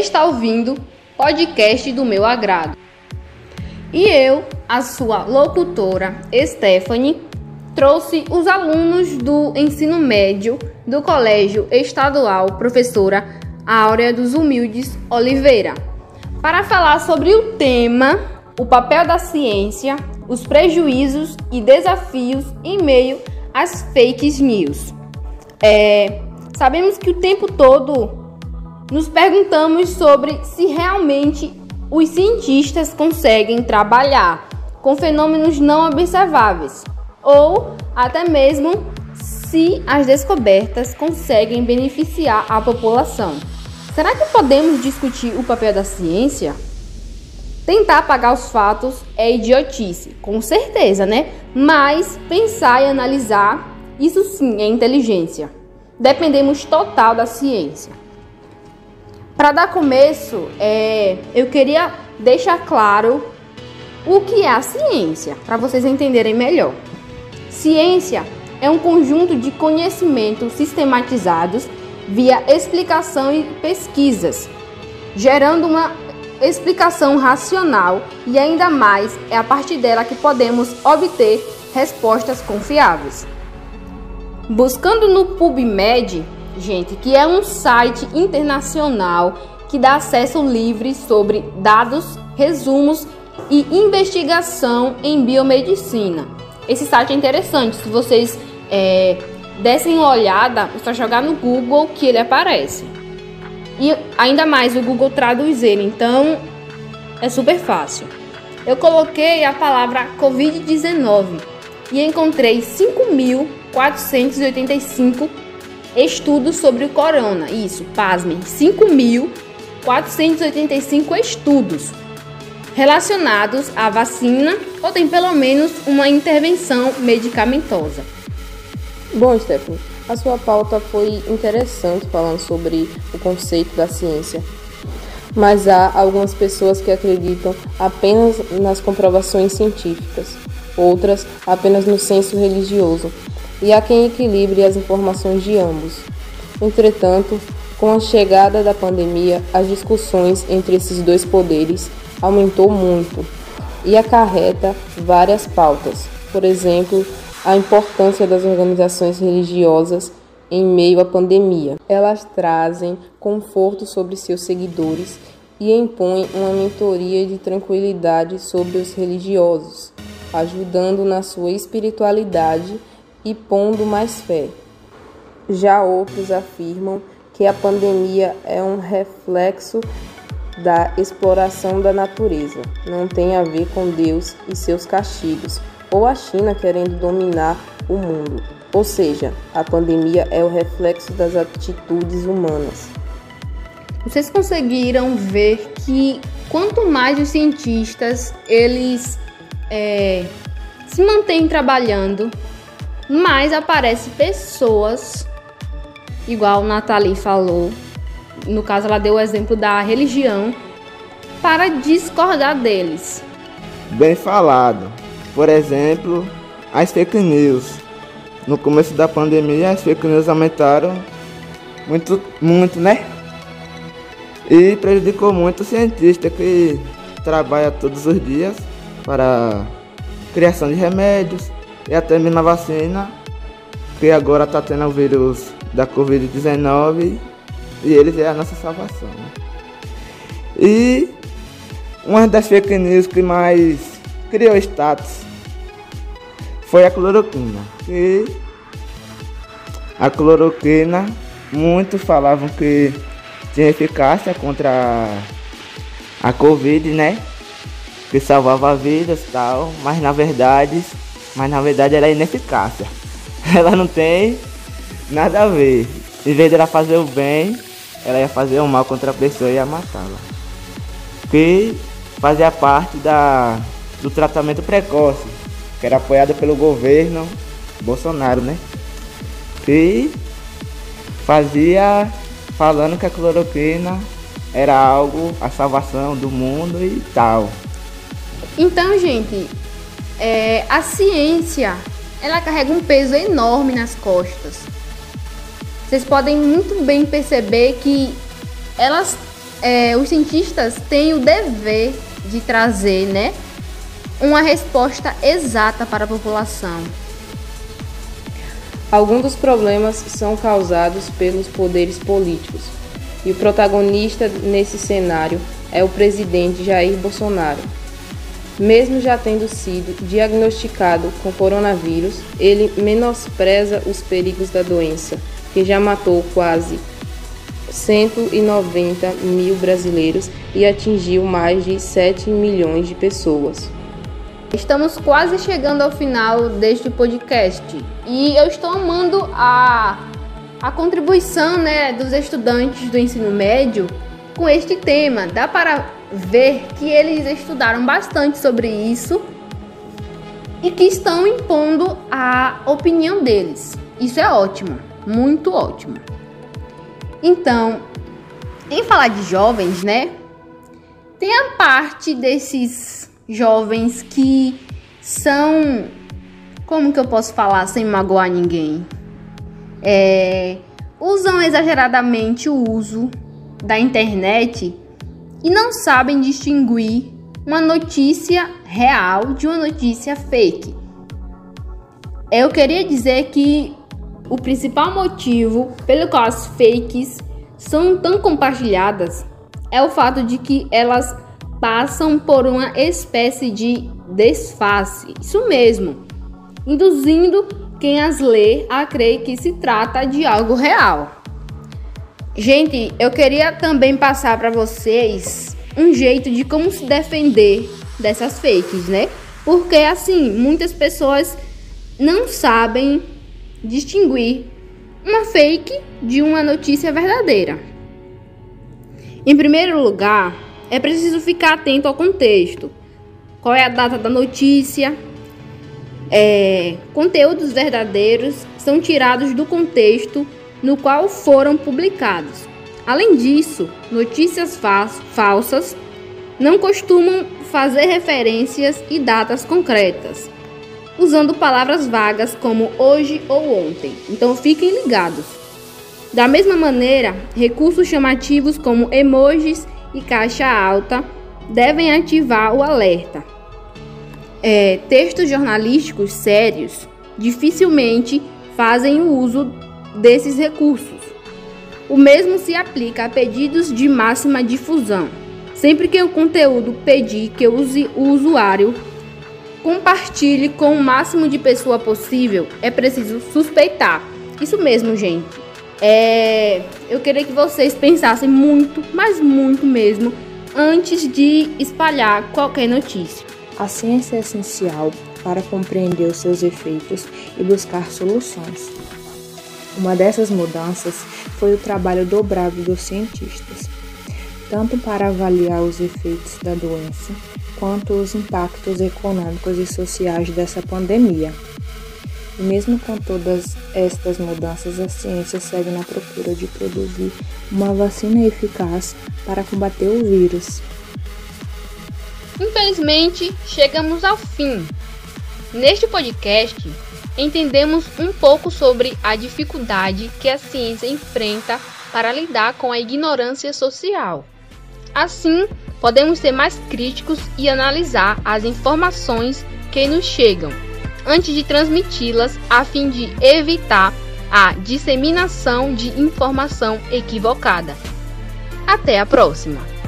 está ouvindo podcast do meu agrado. E eu, a sua locutora Stephanie, trouxe os alunos do ensino médio do Colégio Estadual Professora Áurea dos Humildes Oliveira para falar sobre o tema o papel da ciência, os prejuízos e desafios em meio às fake news. É, sabemos que o tempo todo nos perguntamos sobre se realmente os cientistas conseguem trabalhar com fenômenos não observáveis ou até mesmo se as descobertas conseguem beneficiar a população. Será que podemos discutir o papel da ciência? Tentar apagar os fatos é idiotice, com certeza, né? Mas pensar e analisar, isso sim é inteligência. Dependemos total da ciência. Para dar começo, é, eu queria deixar claro o que é a ciência, para vocês entenderem melhor. Ciência é um conjunto de conhecimentos sistematizados via explicação e pesquisas, gerando uma explicação racional e ainda mais é a partir dela que podemos obter respostas confiáveis. Buscando no PubMed, gente, que é um site internacional que dá acesso livre sobre dados, resumos e investigação em biomedicina. Esse site é interessante, se vocês é, dessem uma olhada, é só jogar no Google que ele aparece. E ainda mais o Google traduz ele, então é super fácil. Eu coloquei a palavra Covid-19 e encontrei 5.485 estudos sobre o corona. Isso, pasmem, 5.485 estudos relacionados à vacina ou tem pelo menos uma intervenção medicamentosa. Bom, Stephanie, a sua pauta foi interessante falando sobre o conceito da ciência. Mas há algumas pessoas que acreditam apenas nas comprovações científicas, outras apenas no senso religioso, e há quem equilibre as informações de ambos. Entretanto, com a chegada da pandemia, as discussões entre esses dois poderes aumentou muito e acarreta várias pautas. Por exemplo, a importância das organizações religiosas em meio à pandemia. Elas trazem conforto sobre seus seguidores e impõem uma mentoria de tranquilidade sobre os religiosos, ajudando na sua espiritualidade e pondo mais fé. Já outros afirmam que a pandemia é um reflexo da exploração da natureza, não tem a ver com Deus e seus castigos, ou a China querendo dominar o mundo. Ou seja, a pandemia é o reflexo das atitudes humanas. Vocês conseguiram ver que quanto mais os cientistas eles é, se mantêm trabalhando, mais aparecem pessoas, igual Nathalie falou, no caso ela deu o exemplo da religião, para discordar deles. Bem falado. Por exemplo, as fake news. No começo da pandemia, as fake news aumentaram muito, muito, né? E prejudicou muito o cientista que trabalha todos os dias para criação de remédios e até mesmo a vacina, que agora está tendo o vírus da Covid-19 e eles é a nossa salvação. Né? E uma das fake news que mais criou status foi a cloroquina. E a cloroquina, muitos falavam que tinha eficácia contra a Covid, né? Que salvava vidas e tal, mas na verdade, mas na verdade era ineficácia. Ela não tem nada a ver. Em vez de ela fazer o bem, ela ia fazer o mal contra a pessoa e ia matá-la. Que fazia parte da, do tratamento precoce, que era apoiado pelo governo Bolsonaro, né? E fazia falando que a cloroquina era algo, a salvação do mundo e tal. Então, gente, é, a ciência ela carrega um peso enorme nas costas. Vocês podem muito bem perceber que elas é, os cientistas têm o dever de trazer, né, uma resposta exata para a população. Alguns dos problemas são causados pelos poderes políticos, e o protagonista nesse cenário é o presidente Jair Bolsonaro. Mesmo já tendo sido diagnosticado com coronavírus, ele menospreza os perigos da doença, que já matou quase 190 mil brasileiros e atingiu mais de 7 milhões de pessoas. Estamos quase chegando ao final deste podcast e eu estou amando a, a contribuição né, dos estudantes do ensino médio com este tema. Dá para ver que eles estudaram bastante sobre isso e que estão impondo a opinião deles. Isso é ótimo, muito ótimo. Então, em falar de jovens, né? Tem a parte desses jovens que são. Como que eu posso falar sem magoar ninguém? É, usam exageradamente o uso da internet e não sabem distinguir uma notícia real de uma notícia fake. Eu queria dizer que o principal motivo pelo qual as fakes são tão compartilhadas é o fato de que elas passam por uma espécie de desface, isso mesmo, induzindo quem as lê a crer que se trata de algo real. Gente, eu queria também passar para vocês um jeito de como se defender dessas fakes, né? Porque assim, muitas pessoas não sabem distinguir uma fake de uma notícia verdadeira. Em primeiro lugar, é preciso ficar atento ao contexto. Qual é a data da notícia? É, conteúdos verdadeiros são tirados do contexto no qual foram publicados. Além disso, notícias fa falsas não costumam fazer referências e datas concretas usando palavras vagas como hoje ou ontem. Então fiquem ligados. Da mesma maneira, recursos chamativos como emojis e caixa alta devem ativar o alerta. É, textos jornalísticos sérios dificilmente fazem o uso desses recursos. O mesmo se aplica a pedidos de máxima difusão. Sempre que o conteúdo pedir que use o usuário Compartilhe com o máximo de pessoa possível. É preciso suspeitar. Isso mesmo, gente. É, eu queria que vocês pensassem muito, mas muito mesmo, antes de espalhar qualquer notícia. A ciência é essencial para compreender os seus efeitos e buscar soluções. Uma dessas mudanças foi o trabalho dobrado dos cientistas, tanto para avaliar os efeitos da doença quanto os impactos econômicos e sociais dessa pandemia. E mesmo com todas estas mudanças, a ciência segue na procura de produzir uma vacina eficaz para combater o vírus. Infelizmente, chegamos ao fim. Neste podcast, entendemos um pouco sobre a dificuldade que a ciência enfrenta para lidar com a ignorância social. Assim, podemos ser mais críticos e analisar as informações que nos chegam antes de transmiti-las, a fim de evitar a disseminação de informação equivocada. Até a próxima!